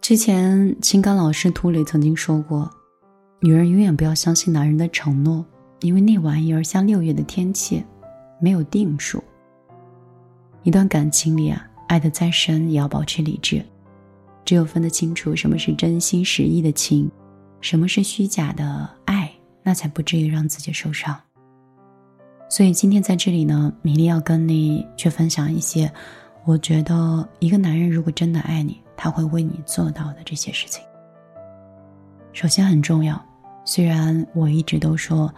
之前情感老师涂磊曾经说过，女人永远不要相信男人的承诺，因为那玩意儿像六月的天气，没有定数。一段感情里啊，爱得再深也要保持理智，只有分得清楚什么是真心实意的情，什么是虚假的爱，那才不至于让自己受伤。所以今天在这里呢，米粒要跟你去分享一些，我觉得一个男人如果真的爱你，他会为你做到的这些事情。首先很重要，虽然我一直都说，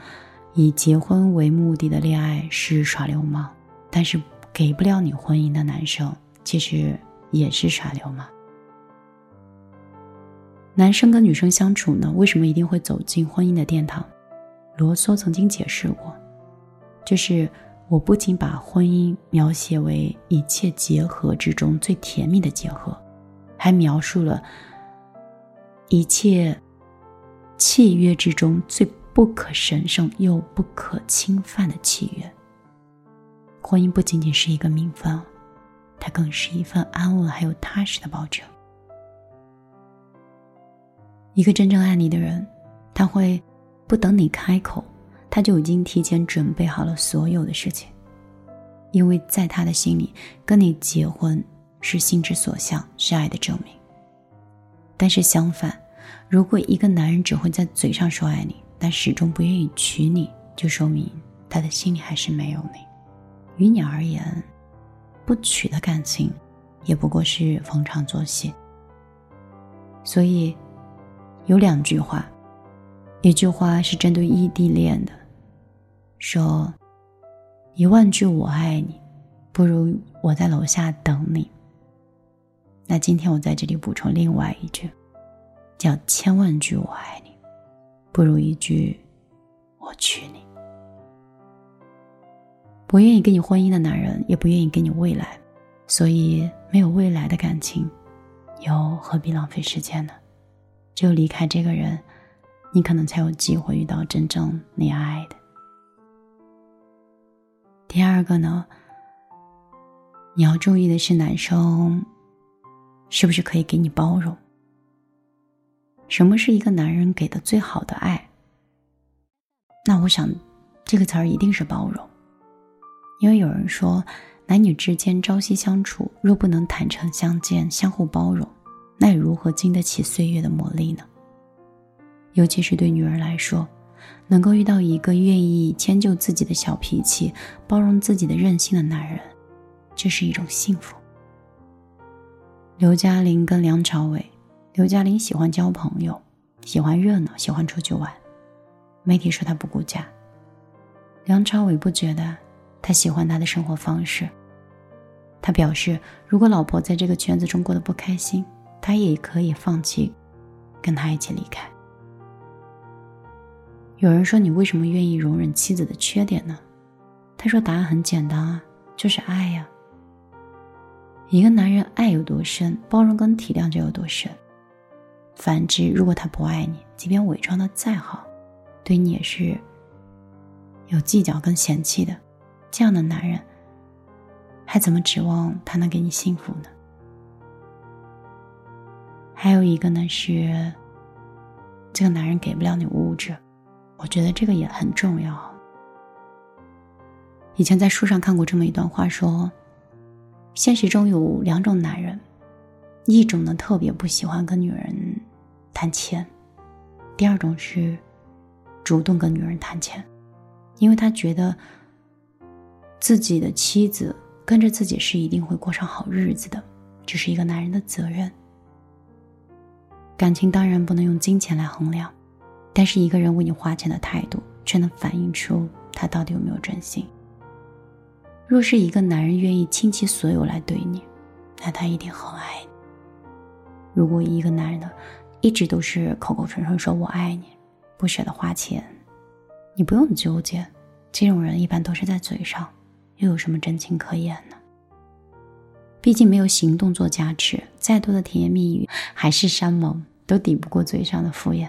以结婚为目的的恋爱是耍流氓，但是给不了你婚姻的男生，其实也是耍流氓。男生跟女生相处呢，为什么一定会走进婚姻的殿堂？罗梭曾经解释过。就是我不仅把婚姻描写为一切结合之中最甜蜜的结合，还描述了一切契约之中最不可神圣又不可侵犯的契约。婚姻不仅仅是一个名分，它更是一份安稳还有踏实的保证。一个真正爱你的人，他会不等你开口。他就已经提前准备好了所有的事情，因为在他的心里，跟你结婚是心之所向，是爱的证明。但是相反，如果一个男人只会在嘴上说爱你，但始终不愿意娶你，就说明他的心里还是没有你。于你而言，不娶的感情，也不过是逢场作戏。所以，有两句话，一句话是针对异地恋的。说一万句我爱你，不如我在楼下等你。那今天我在这里补充另外一句，叫千万句我爱你，不如一句我娶你。不愿意跟你婚姻的男人，也不愿意给你未来，所以没有未来的感情，又何必浪费时间呢？只有离开这个人，你可能才有机会遇到真正你爱的。第二个呢，你要注意的是，男生是不是可以给你包容？什么是一个男人给的最好的爱？那我想，这个词儿一定是包容。因为有人说，男女之间朝夕相处，若不能坦诚相见、相互包容，那又如何经得起岁月的磨砺呢？尤其是对女人来说。能够遇到一个愿意迁就自己的小脾气、包容自己的任性的男人，这是一种幸福。刘嘉玲跟梁朝伟，刘嘉玲喜欢交朋友，喜欢热闹，喜欢出去玩。媒体说他不顾家，梁朝伟不觉得，他喜欢他的生活方式。他表示，如果老婆在这个圈子中过得不开心，他也可以放弃，跟他一起离开。有人说：“你为什么愿意容忍妻子的缺点呢？”他说：“答案很简单啊，就是爱呀。一个男人爱有多深，包容跟体谅就有多深。反之，如果他不爱你，即便伪装的再好，对你也是有计较跟嫌弃的。这样的男人，还怎么指望他能给你幸福呢？还有一个呢，是这个男人给不了你物质。”我觉得这个也很重要。以前在书上看过这么一段话，说，现实中有两种男人，一种呢特别不喜欢跟女人谈钱，第二种是主动跟女人谈钱，因为他觉得自己的妻子跟着自己是一定会过上好日子的，这是一个男人的责任。感情当然不能用金钱来衡量。但是一个人为你花钱的态度，却能反映出他到底有没有真心。若是一个男人愿意倾其所有来对你，那他一定很爱你。如果一个男人呢，一直都是口口声声说我爱你，不舍得花钱，你不用纠结，这种人一般都是在嘴上，又有什么真情可言呢？毕竟没有行动做加持，再多的甜言蜜语，海誓山盟，都抵不过嘴上的敷衍。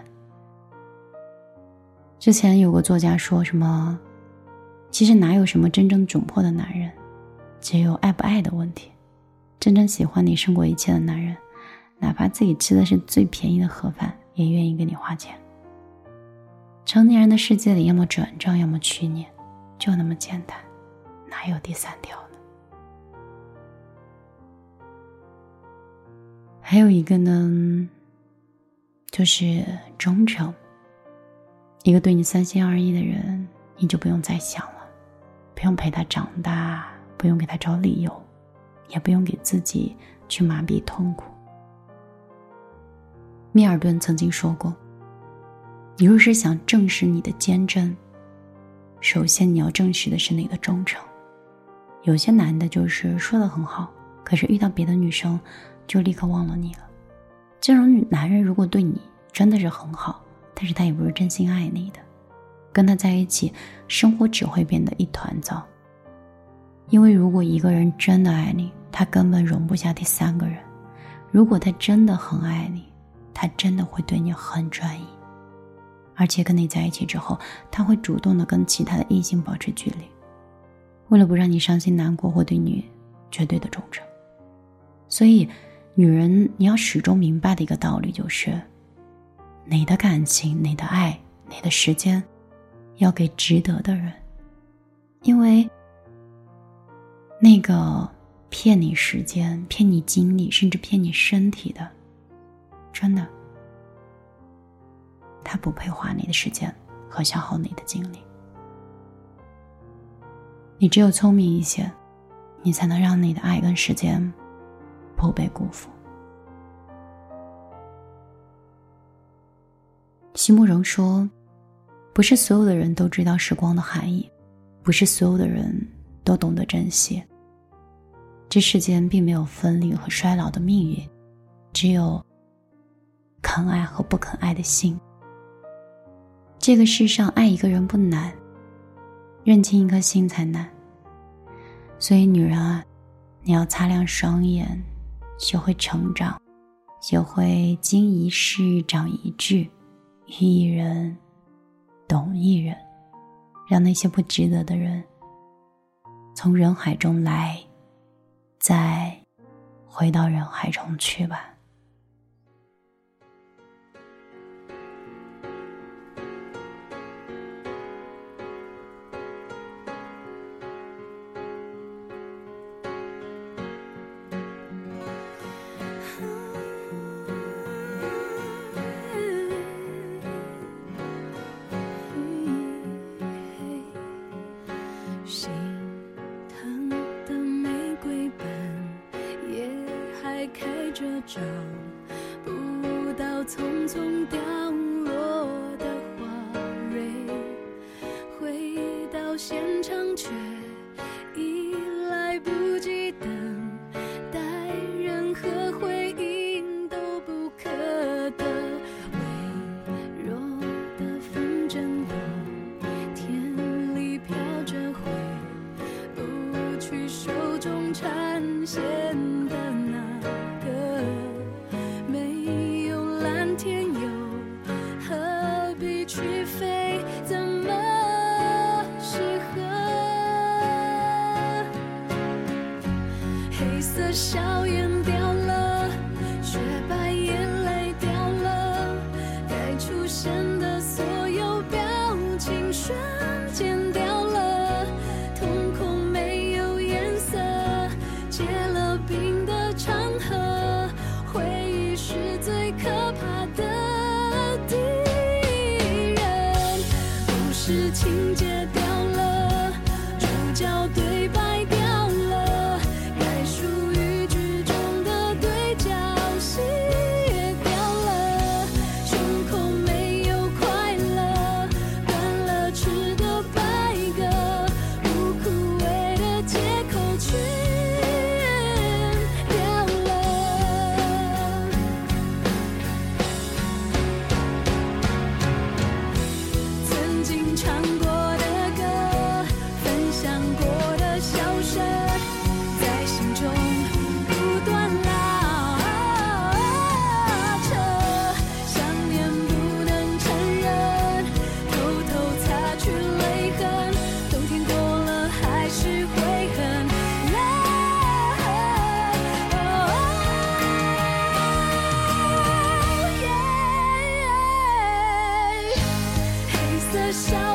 之前有个作家说什么，其实哪有什么真正窘迫的男人，只有爱不爱的问题。真正喜欢你胜过一切的男人，哪怕自己吃的是最便宜的盒饭，也愿意给你花钱。成年人的世界里，要么转账，要么娶你，就那么简单，哪有第三条呢？还有一个呢，就是忠诚。一个对你三心二意的人，你就不用再想了，不用陪他长大，不用给他找理由，也不用给自己去麻痹痛苦。米尔顿曾经说过：“你若是想证实你的坚贞，首先你要证实的是你的忠诚。”有些男的就是说的很好，可是遇到别的女生，就立刻忘了你了。这种女男人如果对你真的是很好，但是他也不是真心爱你的，跟他在一起，生活只会变得一团糟。因为如果一个人真的爱你，他根本容不下第三个人；如果他真的很爱你，他真的会对你很专一，而且跟你在一起之后，他会主动的跟其他的异性保持距离，为了不让你伤心难过，或对你绝对的忠诚。所以，女人你要始终明白的一个道理就是。你的感情，你的爱，你的时间，要给值得的人，因为那个骗你时间、骗你精力，甚至骗你身体的，真的，他不配花你的时间和消耗你的精力。你只有聪明一些，你才能让你的爱跟时间不被辜负。席慕容说：“不是所有的人都知道时光的含义，不是所有的人都懂得珍惜。这世间并没有分离和衰老的命运，只有肯爱和不肯爱的心。这个世上爱一个人不难，认清一颗心才难。所以，女人啊，你要擦亮双眼，学会成长，学会经一事长一智。”遇一人，懂一人，让那些不值得的人从人海中来，再回到人海中去吧。心疼的玫瑰般，也还开着，找不到，匆匆凋。怎么适合，笑。